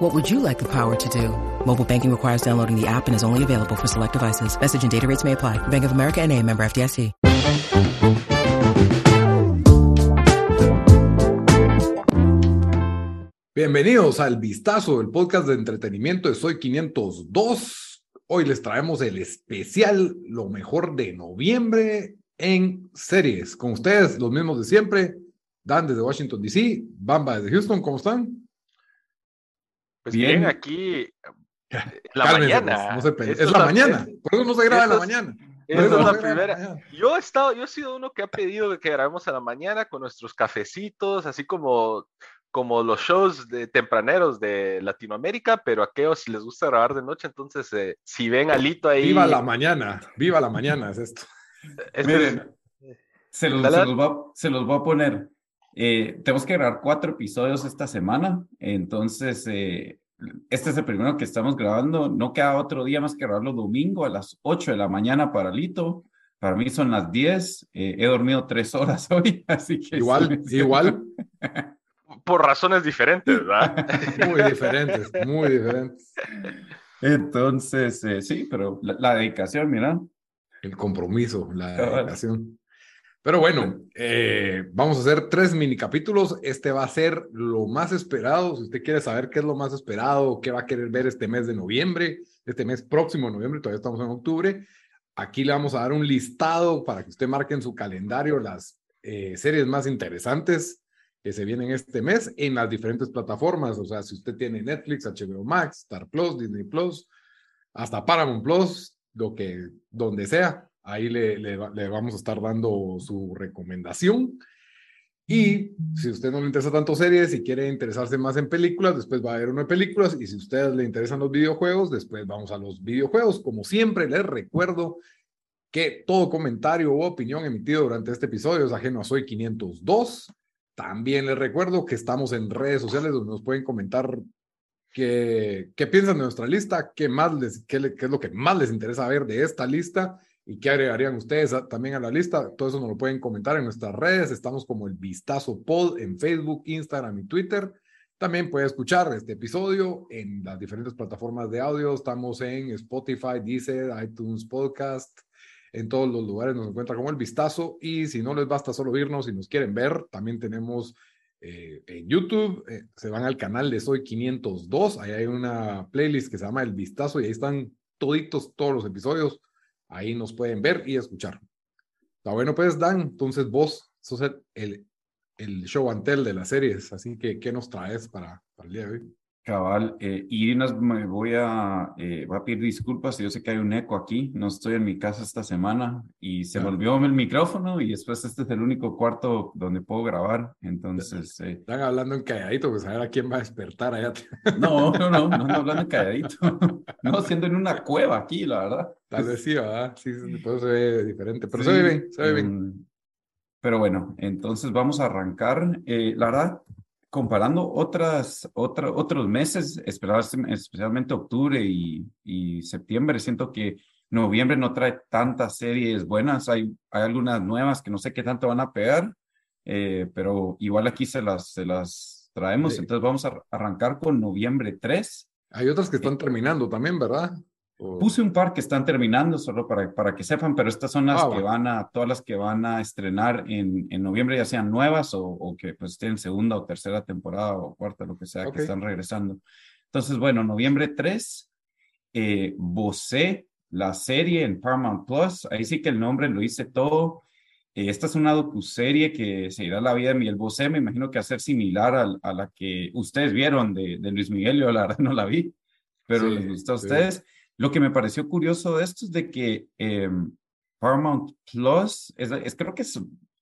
What would you like the power to do? Mobile banking requires downloading the app and is only available for select devices. Message and data rates may apply. Bank of America and a member FDIC. Bienvenidos al Vistazo, del podcast de entretenimiento de Soy 502. Hoy les traemos el especial Lo mejor de noviembre en series. Con ustedes, los mismos de siempre. Dan desde Washington, D.C. Bamba desde Houston, ¿cómo están? Pues bien, aquí la Cálmense, mañana. no se es la la- mañana, por eso no se graba en la mañana. esta Por eso es la primera. Yo he estado, yo he sido uno que ha pedido que grabemos a la mañana con nuestros cafecitos, así como, como los shows de tempraneros de Latinoamérica, pero a aquellos les gusta grabar de noche, entonces eh, si ven a Lito ahí. Viva la mañana, viva la mañana es esto. este es- Miren, se los, Dale, se los voy, a, se los voy a poner. Eh, tenemos que grabar cuatro episodios esta semana, entonces eh, este es el primero que estamos grabando. No queda otro día más que grabarlo domingo a las 8 de la mañana para Lito. Para mí son las 10. eh, he dormido tres horas hoy, así que... Igual, sí, igual, por razones diferentes, ¿verdad? muy diferentes, muy diferentes. Entonces, eh, sí, pero la, la dedicación, mira. El compromiso, la dedicación. Pero bueno, eh, vamos a hacer tres mini capítulos. Este va a ser lo más esperado. Si usted quiere saber qué es lo más esperado, qué va a querer ver este mes de noviembre, este mes próximo de noviembre, todavía estamos en octubre. Aquí le vamos a dar un listado para que usted marque en su calendario las eh, series más interesantes que se vienen este mes en las diferentes plataformas. O sea, si usted tiene Netflix, HBO Max, Star Plus, Disney Plus, hasta Paramount Plus, lo que, donde sea, ahí le, le, le vamos a estar dando su recomendación. Y si usted no le interesa tanto series y quiere interesarse más en películas, después va a haber uno de películas. Y si a ustedes le interesan los videojuegos, después vamos a los videojuegos. Como siempre, les recuerdo que todo comentario o opinión emitido durante este episodio es ajeno a Soy 502. También les recuerdo que estamos en redes sociales donde nos pueden comentar qué, qué piensan de nuestra lista, qué, más les, qué, qué es lo que más les interesa ver de esta lista y qué agregarían ustedes también a la lista. Todo eso nos lo pueden comentar en nuestras redes. Estamos como el Vistazo Pod en Facebook, Instagram y Twitter. También puede escuchar este episodio en las diferentes plataformas de audio. Estamos en Spotify, Deezer, iTunes Podcast. En todos los lugares nos encuentra como el Vistazo. Y si no les basta solo oírnos y nos quieren ver, también tenemos eh, en YouTube. eh, se van al canal de Soy 502. Ahí hay una playlist que se llama El Vistazo y ahí están toditos todos los episodios. Ahí nos pueden ver y escuchar. Está bueno, pues, Dan. Entonces vos sos el, el, el show and tell de las series. Así que, ¿qué nos traes para, para el día de hoy? Cabal, eh, Irinas, me voy a, eh, voy a pedir disculpas, yo sé que hay un eco aquí, no estoy en mi casa esta semana y se Claro. olvidó el micrófono y después este es el único cuarto donde puedo grabar, entonces, eh, Están hablando en calladito, pues a ver a quién va a despertar allá. no, no, no, no ando hablando calladito, no, siendo en una cueva aquí, la verdad. Tal vez sí, ¿verdad? Sí, eso se ve diferente. Pero se Sí, ve bien, se ve bien. em, Pero bueno, entonces vamos a arrancar. Eh, la verdad, comparando otras, otra, otros meses, especialmente octubre y, y septiembre, siento que noviembre no trae tantas series buenas. Hay, hay algunas nuevas que no sé qué tanto van a pegar, eh, pero igual aquí se las, se las traemos. Sí. Entonces vamos a arrancar con noviembre 3. Hay otras que están terminando también, ¿verdad? Puse un par que están terminando solo para, para que sepan, pero estas son las Ah, que va. van a, todas las que van a estrenar en, en noviembre, ya sean nuevas o, o que pues estén segunda o tercera temporada o cuarta, lo que sea, Ok. que están regresando. Entonces, bueno, noviembre 3, eh, Bosé, la serie en Paramount Plus, ahí sí que el nombre lo hice todo. Eh, esta es una docuserie que seguirá la vida de Miguel Bosé, me imagino que va a ser similar al- a, la que ustedes vieron de, de Luis Miguel, yo la verdad no la vi, pero Sí, les gustó a sí. Lo que me pareció curioso de esto es de que eh, Paramount Plus es, es creo que es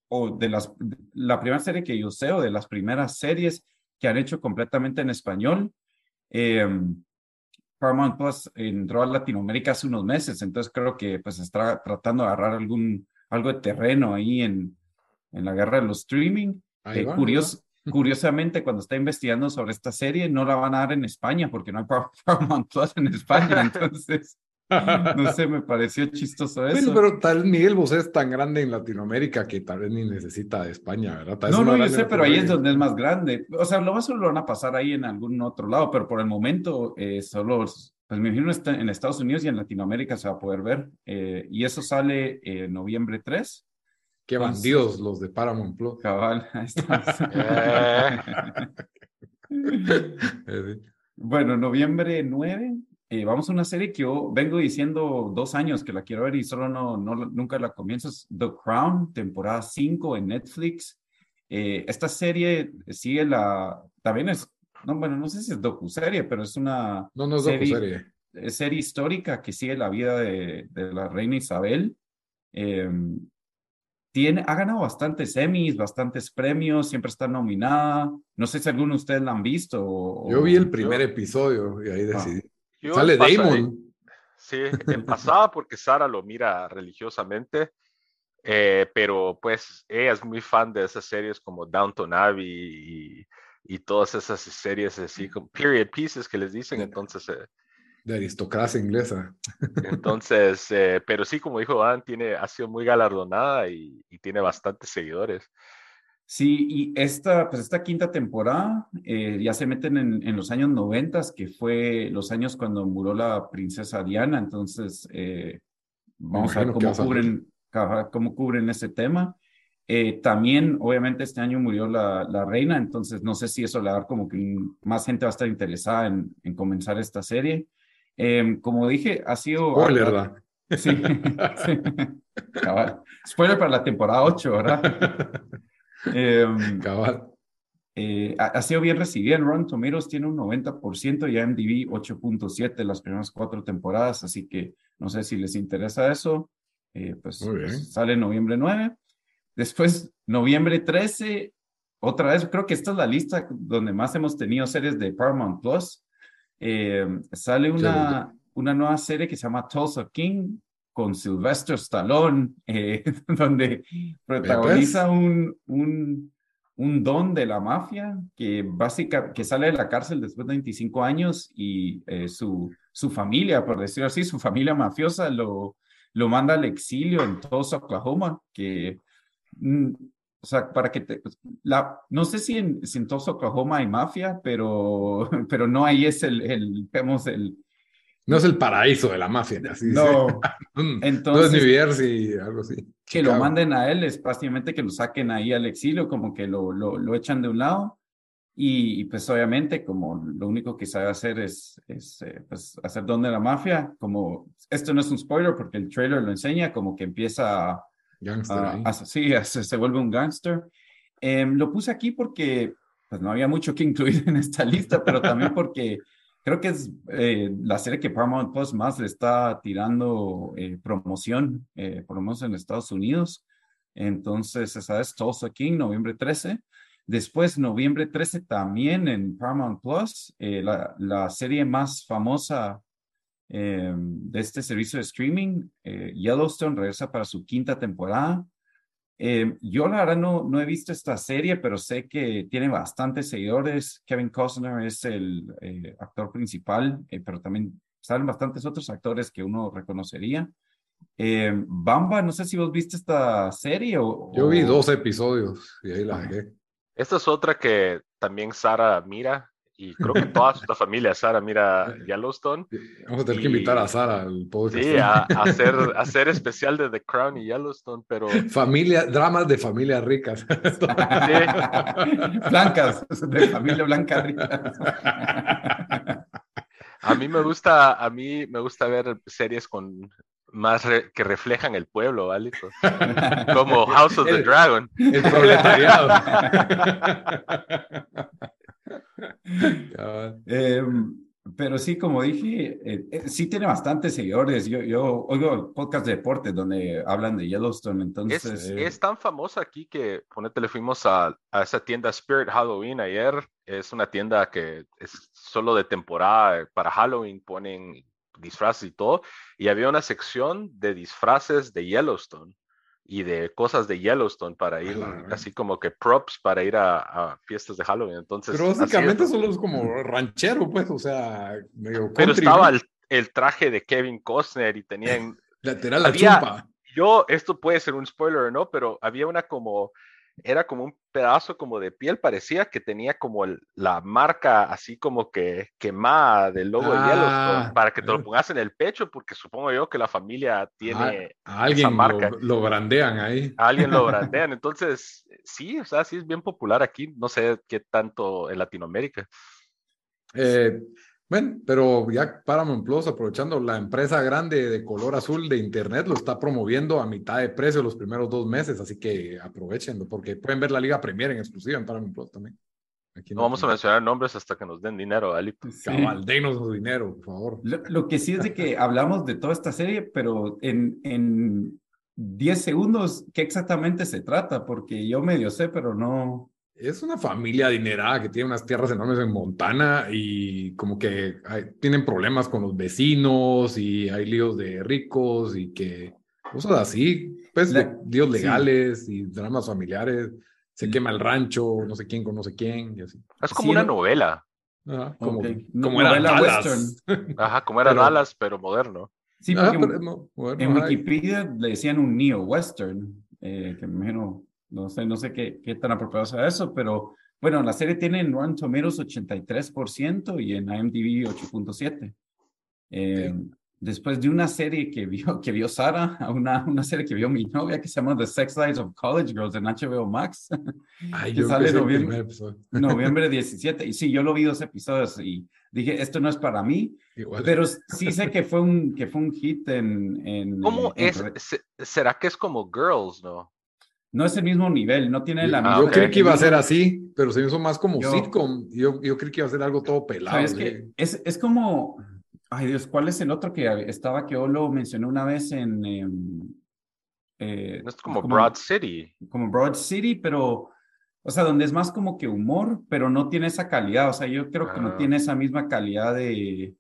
o de las la primera serie que yo sé o de las primeras series que han hecho completamente en español. Eh, Paramount Plus entró a Latinoamérica hace unos meses, entonces creo que pues está tratando de agarrar algún algo de terreno ahí en, en la guerra de los streaming. Eh, curiosamente, cuando está investigando sobre esta serie, no la van a dar en España porque no hay Paramount Plus en España. Entonces, no sé, me pareció chistoso eso. pero tal Miguel Bosé es tan grande en Latinoamérica que tal vez ni necesita de España, ¿verdad? no, no, yo sé, pero ahí es donde es más grande. O sea, lo más solo lo van a pasar ahí en algún otro lado, pero por el momento eh, solo, pues me imagino en Estados Unidos y en Latinoamérica se va a poder ver. Eh, y eso sale en noviembre 3. Qué bandidos los de Paramount Plus. Cabal, ahí eh, bueno, noviembre 9 eh, vamos a una serie que yo vengo diciendo dos años que la quiero ver y solo no, no nunca la comienzo. Es The Crown, temporada 5 en Netflix. Eh, esta serie sigue la, también es, no, bueno, no sé si es docu-serie, pero es una no, no es serie, serie histórica que sigue la vida de, de la reina Isabel. Em, tiene, ha ganado bastantes Emmys, bastantes premios, siempre está nominada. No sé si alguno de ustedes la han visto. yo vi el primer episodio y ahí ah. decidí. Sale Damon. Sí, en pasada porque Sara lo mira religiosamente, eh, pero pues ella es muy fan de esas series como Downton Abbey y, todas esas series así como period pieces que les dicen, entonces... Eh, de aristocracia inglesa. Entonces, eh, pero sí, como dijo Dan, tiene, ha sido muy galardonada y, y tiene bastantes seguidores. Sí, y esta, pues esta quinta temporada eh, ya se meten en, en los años noventas, que fue los años cuando murió la princesa Diana, entonces eh, vamos a ver cómo cubren, cómo cubren ese tema. Eh, también, obviamente, este año murió la, la, reina, entonces no sé si eso le va a dar como que más gente va a estar interesada en, en comenzar esta serie. Em, como dije, ha sido... Spoiler, ¿verdad? Sí, sí. Spoiler para la temporada 8, ¿verdad? Em, eh, ha, sido bien recibida en Rotten Tomatoes, tiene un 90% y MDB 8.7 las primeras cuatro temporadas, así que no sé si les interesa eso. Eh, pues, pues, sale noviembre 9. Después, noviembre 13, otra vez, creo que esta es la lista donde más hemos tenido series de Paramount Plus. Em, sale una, una nueva serie que se llama Tulsa King, con Sylvester Stallone, eh, donde protagoniza un, un, un, don de la mafia que, básica, que sale de la cárcel después de 25 años y eh, su, su familia, por decirlo así, su familia mafiosa lo, lo manda al exilio en Tulsa, Oklahoma, que... Mm, o sea, para que te, pues, la, no sé si en, si en Tulsa, Oklahoma hay mafia, pero, pero no ahí es el, el, vemos el, no es el paraíso de la mafia, así No, entonces. No es New algo así. Que lo manden a él es prácticamente que lo saquen ahí al exilio, como que lo, lo, lo echan de un lado. Y, pues obviamente, como lo único que sabe hacer es, es eh, pues, hacer don de la mafia, como esto no es un spoiler porque el trailer lo enseña, como que empieza Gangster. sí, se, vuelve un gangster. Em, lo puse aquí porque pues no había mucho que incluir en esta lista, pero también porque creo que es eh, la serie que Paramount Plus más le está tirando eh, promoción, eh, menos en Estados Unidos. Entonces, esa es Tulsa King, noviembre 13. Después, noviembre 13, también en Paramount Plus, la, la, serie más famosa de este servicio de streaming, Yellowstone, regresa para su quinta temporada. Eh, yo la verdad no, no he visto esta serie, pero sé que tiene bastantes seguidores. Kevin Costner es el eh, actor principal, eh, pero también salen bastantes otros actores que uno reconocería. Bamba, no sé si vos viste esta serie o... Yo vi dos episodios y ahí la dejé. Esta es otra que también Sara mira y creo que toda su familia, Sara, mira Yellowstone. Vamos a tener que invitar a Sara al podcast. Sí, a, hacer, hacer especial de The Crown y Yellowstone, pero... Familia, dramas de familias ricas. Blancas, de familia blanca rica. A mí me gusta, a mí me gusta ver series con más que reflejan el pueblo, ¿vale? Como House of the Dragon. El proletariado. Em, pero sí, como dije, eh, eh, sí tiene bastantes seguidores. Yo, yo oigo podcast de deporte donde hablan de Yellowstone, entonces... Es, es tan famosa aquí que, ponete, le fuimos a, a, esa tienda Spirit Halloween ayer. Es una tienda que es solo de temporada. Para Halloween ponen disfraces y todo. Y había una sección de disfraces de Yellowstone y de cosas de Yellowstone para ir, Ah, así como que props para ir a, a fiestas de Halloween. Entonces, Pero básicamente solo es como ranchero, pues, o sea, medio Pero country, estaba ¿no? el, el traje de Kevin Costner y tenían Lateral la había- chumpa. yo, esto puede ser un spoiler o no, pero había una como, era como un pedazo como de piel, parecía que tenía como el- la marca así como que quemada del logo de Ah, Yellowstone para que te lo eh. pongas en el pecho, porque supongo yo que la familia tiene, A, a alguien marca. lo, lo brandean ahí. a alguien lo brandean, entonces sí, o sea, sí es bien popular aquí, no sé qué tanto en Latinoamérica. Eh, bueno, pero ya Paramount Plus, aprovechando la empresa grande de color azul de Internet, lo está promoviendo a mitad de precio los primeros dos meses, así que aprovechenlo, porque pueden ver la Liga Premier en exclusiva en Paramount Plus también. Aquí No vamos a mencionar nombres hasta que nos den dinero, Ali. Sí. Cabal, denos su dinero, por favor. Lo, lo que sí es de que hablamos de toda esta serie, pero en, en 10 segundos, ¿qué exactamente se trata? Porque yo medio sé, pero no. Es una familia adinerada que tiene unas tierras enormes en Montana y como que hay- tienen problemas con los vecinos y hay líos de ricos y que cosas así, pues La- líos sí. legales y dramas familiares. Se quema el rancho, no sé quién con no sé quién y así. Es como Sí, una no- novela, Ajá, como, Ok. como No- era novela Dallas. ajá, como era Pero- Dallas, pero moderno. Sí, Ajá, porque pero no, bueno, en Wikipedia le decían un neo-western, eh, que me imagino, no sé, no sé qué, qué tan apropiado sea eso, pero bueno, la serie tiene en Rotten Tomatoes 83% y en IMDb 8.7%. Eh, Después de una serie que vio, que vio Sara, una, una serie que vio mi novia que se llama The Sex Lives of College Girls en HBO Max, Ay, que yo sale noviembre. noviembre 17. Y sí, yo lo vi dos episodios y dije, esto no es para mí, Igual. pero sí sé que fue un, que fue un hit en... en ¿Cómo en es? ¿Será que es como Girls, no? No es el mismo nivel, no tiene la Ah, yo misma- creí que iba a ser así, pero se me hizo más como Yo- sitcom. Yo, yo creí que iba a ser algo todo pelado. ¿Sabes así. qué? Es, es como, ay Dios, ¿cuál es el otro que estaba que yo lo mencioné una vez en... em, eh, No es como Broad City. como Broad City, pero, o sea, donde es más como que humor, pero no tiene esa calidad, o sea, yo creo que no Ah. tiene esa misma calidad de,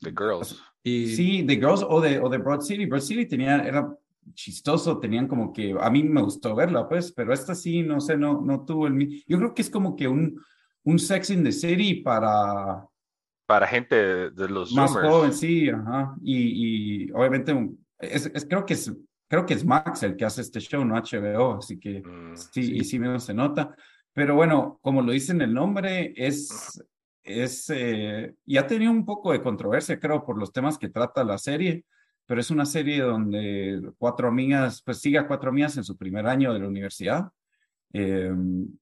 The Girls. Y sí, de Girls o de, o de Broad City. Broad City tenía, era chistoso, tenían como que, a mí me gustó verla, pues, pero esta sí, no sé, no, no tuvo el, yo creo que es como que un, un Sex in the City para Para gente de, de los más Zoomers. joven, sí, ajá, y, y obviamente, es, es- creo que es, creo que es Max el que hace este show, no HBO, así que Mm, Sí, y sí menos se nota. Pero bueno, como lo dice en el nombre, es, es, eh, ya tenía un poco de controversia, creo, por los temas que trata la serie, pero es una serie donde cuatro amigas, pues sigue a cuatro amigas en su primer año de la universidad. Eh,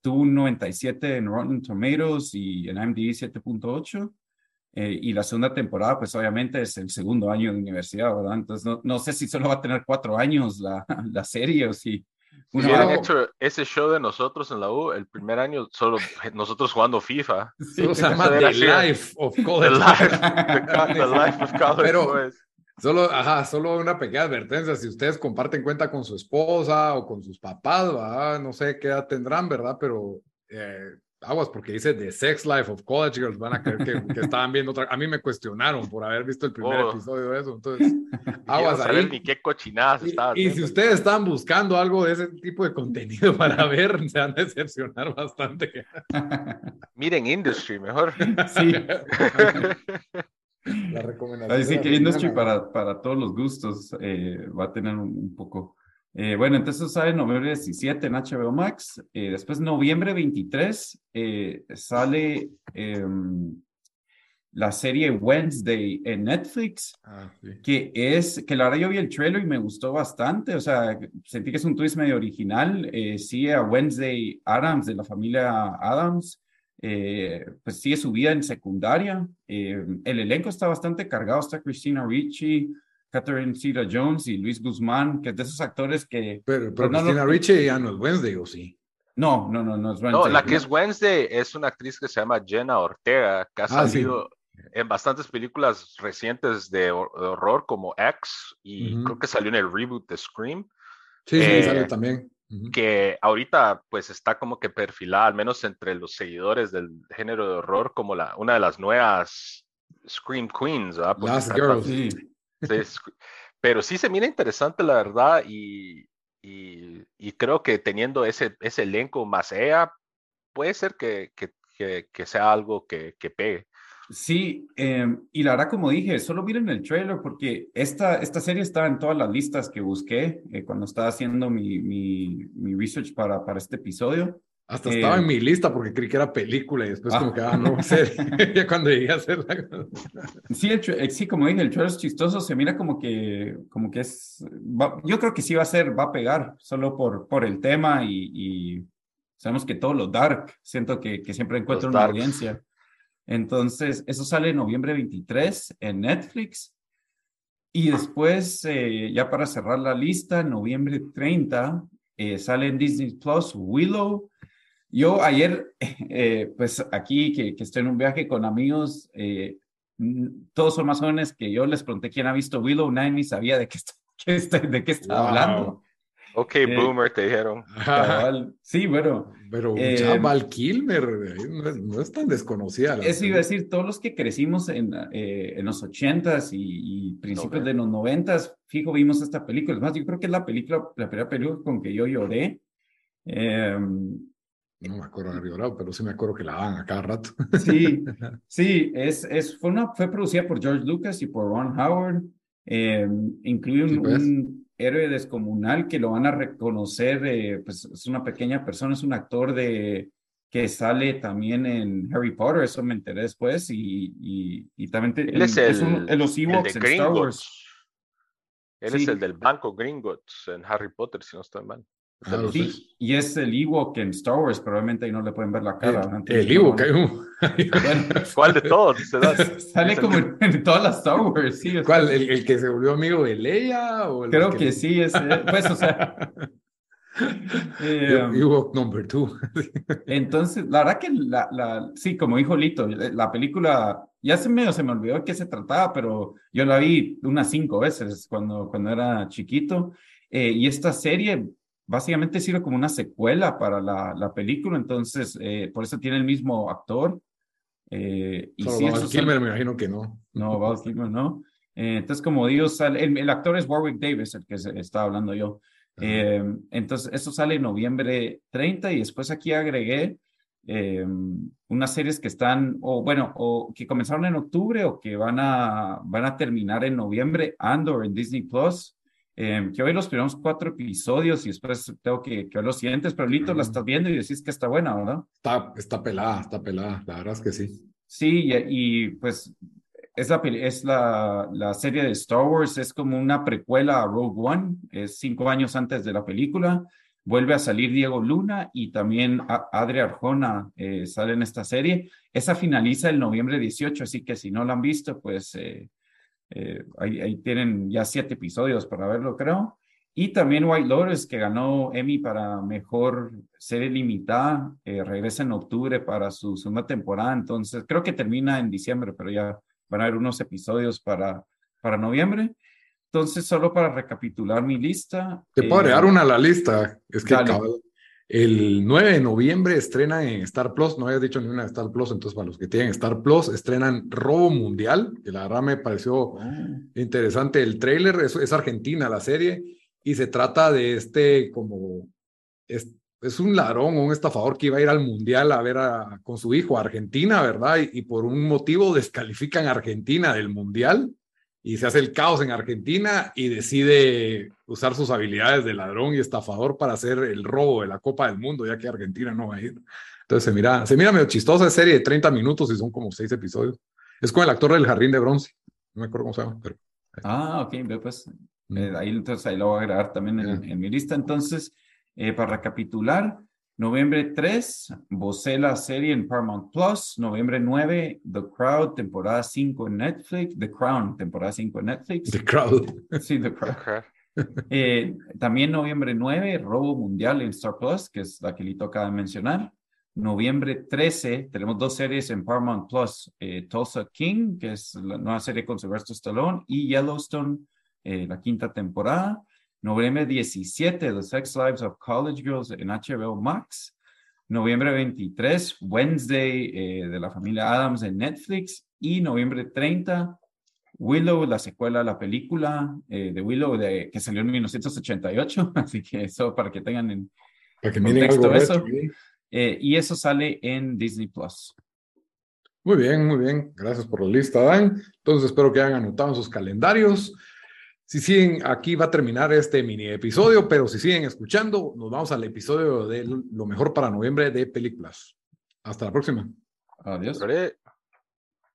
tuvo un 97 en Rotten Tomatoes y en IMDb 7.8. Eh, y la segunda temporada, pues obviamente es el segundo año de universidad, ¿verdad? Entonces no, no sé si solo va a tener cuatro años la, la serie o si... Si una hubieran hecho ese show de nosotros en la U, el primer año, solo nosotros jugando FIFA. solo se llama eso The. Life of The College. life, the, the life of college Pero-. Solo, ajá, solo una pequeña advertencia. Si ustedes comparten cuenta con su esposa o con sus papás, ¿verdad? no sé qué edad tendrán, ¿verdad? Pero eh, aguas, porque dice The Sex Life of College Girls, van a creer que, que estaban viendo otra. A mí me cuestionaron por haber visto el primer Oh. episodio de eso. Entonces, aguas saber ahí. ni qué cochinadas Y, estaban y si ustedes están buscando algo de ese tipo de contenido para ver, se van a decepcionar bastante. Miren Industry, mejor. Sí. La recomendación. Así que Industry para, para todos los gustos eh, va a tener un, un poco. Eh, bueno, entonces sale noviembre 17 en HBO Max. Eh, después, noviembre 23, eh, sale em, la serie Wednesday en Netflix, Ah, sí. que es, que la verdad yo vi el trailer y me gustó bastante. O sea, sentí que es un twist medio original. Eh, sigue a Wednesday Adams de la familia Adams. Eh, pues sigue su vida en secundaria. Eh, el elenco está bastante cargado. Está Christina Ricci, Catherine Zeta Jones y Luis Guzmán, que es de esos actores que... Pero, pero Pues no lo- Ricci ya no es Wednesday, ¿o sí? No, no, no, no es No, Wednesday. la que es Wednesday es una actriz que se llama Jenna Ortega, que ha Ah, sí. salido en bastantes películas recientes de, hor- de horror como X y creo que salió en el reboot de Scream, Sí, sí, Eh, sale también. Que ahorita pues está como que perfilada, al menos entre los seguidores del género de horror, como la, una de las nuevas Scream Queens, ¿verdad? Porque Last trata- Girls. Sí, pero sí se mira interesante, la verdad, y, y, y creo que teniendo ese, ese elenco más ella, puede ser que, que, que, que sea algo que, que pegue. Sí, eh, y la verdad, como dije, solo miren el trailer porque esta, esta serie estaba en todas las listas que busqué eh, cuando estaba haciendo mi, mi, mi, research para, para este episodio. Hasta eh, estaba en mi lista porque creí que era película y después ah. como que, ah, no, serie. ya cuando llegué a hacerla. sí, el, eh, sí, como dije, el trailer es chistoso, se mira como que, como que es, va, yo creo que sí va a ser, va a pegar, solo por, por el tema y, y sabemos que todo lo dark, siento que, que siempre encuentro una audiencia. Entonces, eso sale en noviembre 23 en Netflix. Y después, eh, ya para cerrar la lista, noviembre 30, eh, sale en Disney Plus Willow. Yo ayer, eh, pues aquí que, que, estoy en un viaje con amigos, todos son más jóvenes que yo, les pregunté quién ha visto Willow, nadie ni sabía de qué, está, de qué está wow. hablando. Ok, eh, boomer, te dijeron. Sí, bueno. Pero eh, ya Val Kilmer no es, no es, tan desconocida. Eso iba a decir, todos los que crecimos en, eh, en los ochentas y, y, principios okay. de los noventas, fijo, vimos esta película. Además, yo creo que es la película, la primera película con que yo lloré. Eh, no me acuerdo haber llorado, pero sí me acuerdo que la daban a cada rato. Sí, sí, es, es, fue, una, fue producida por George Lucas y por Ron Howard. Eh, incluye un, sí, pues. un héroe descomunal que lo van a reconocer, eh, pues es una pequeña persona, es un actor de que sale también en Harry Potter, eso me enteré después, y, y, y también te, Él es, el, es un, en los Ewoks en Star Wars. Él sí. es el del banco Gringotts en Harry Potter, si no estoy mal. Ah, sí, y es el Ewok en Star Wars, probablemente ahí no le pueden ver la cara. El, el Ewok, bueno, ¿Cuál de todos? Sale como en, en, todas las Star Wars, sí. ¿Cuál? ¿El, ¿El, que se volvió amigo de Leia? O Creo que... que... sí, es, pues, o sea... eh, Ewok number two. entonces, la verdad que, la, la, sí, como dijo Lito, la película, ya se me, se me olvidó de qué se trataba, pero yo la vi unas cinco veces cuando, cuando era chiquito. Eh, y esta serie básicamente sirve como una secuela para la, la película, entonces eh, por eso tiene el mismo actor. Eh, y Solo sí, Val Kilmer me imagino que no. No, Val Kilmer no. Eh, entonces, como digo, sale, el, el, actor es Warwick Davis, el que se, estaba hablando yo. -huh. entonces, eso sale en noviembre 30 y después aquí agregué unas series que están, o bueno, o que comenzaron en octubre o que van a, van a terminar en noviembre, Andor en Disney Plus. Eh, que hoy los primeros cuatro episodios y después tengo que, que ver los siguientes, pero Lito la estás viendo y decís que está buena, ¿verdad? Está, está pelada, está pelada, la verdad es que sí. Sí, y, y pues es, la, es la, la, serie de Star Wars, es como una precuela a Rogue One, es cinco años antes de la película. Vuelve a salir Diego Luna y también Adri Arjona eh, sale en esta serie. Esa finaliza el noviembre 18, así que si no la han visto, pues eh, eh, ahí, ahí, tienen ya siete episodios para verlo, creo. Y también White Lotus, que ganó Emmy para mejor serie limitada, eh, regresa en octubre para su segunda temporada. Entonces, creo que termina en diciembre, pero ya van a haber unos episodios para, para noviembre. Entonces, solo para recapitular mi lista. Te puedo agregar eh, una a la lista. Es que el 9 de noviembre estrena en Star Plus, no había dicho ni una de Star Plus, entonces para los que tienen Star Plus, estrenan Robo Mundial, que la verdad me pareció interesante el trailer, es, es, Argentina la serie, y se trata de este como, es, es, un ladrón o un estafador que iba a ir al Mundial a ver a, con su hijo a Argentina, ¿verdad? Y, y por un motivo descalifican a Argentina del Mundial y se hace el caos en Argentina y decide usar sus habilidades de ladrón y estafador para hacer el robo de la Copa del Mundo, ya que Argentina no va a ir. Entonces se mira, se mira medio chistosa, es serie de 30 minutos y son como seis episodios. Es con el actor del Jardín de Bronce, no me acuerdo cómo se llama, pero... Ah, ok, pues eh, ahí, entonces ahí lo voy a agregar también en, en mi lista. Entonces, eh, para recapitular, Noviembre 3, vocé la serie en Paramount Plus. Noviembre 9, The Crowd, temporada 5 en Netflix. The Crown, temporada 5 en Netflix. The Crowd. Sí, The Crowd. eh, también noviembre 9, Robo Mundial en Star Plus, que es la que Lito acaba de mencionar. Noviembre 13, tenemos dos series en Paramount Plus. Eh, Tulsa King, que es la nueva serie con Sylvester Stallone, y Yellowstone, eh, la quinta temporada. Noviembre 17, The Sex Lives of College Girls en HBO Max. Noviembre 23, Wednesday eh, de la familia Adams en Netflix. Y noviembre 30, Willow, la secuela la película eh, de Willow de, que salió en 1988, así que eso para que tengan en Para que contexto eso. Eh, y eso sale en Disney Plus. Muy bien, muy bien. Gracias por la lista, Dan. Entonces espero que hayan anotado en sus calendarios. Si siguen, aquí va a terminar este mini episodio, pero si siguen escuchando, nos vamos al episodio de lo mejor para noviembre de películas. Hasta la próxima. Adiós.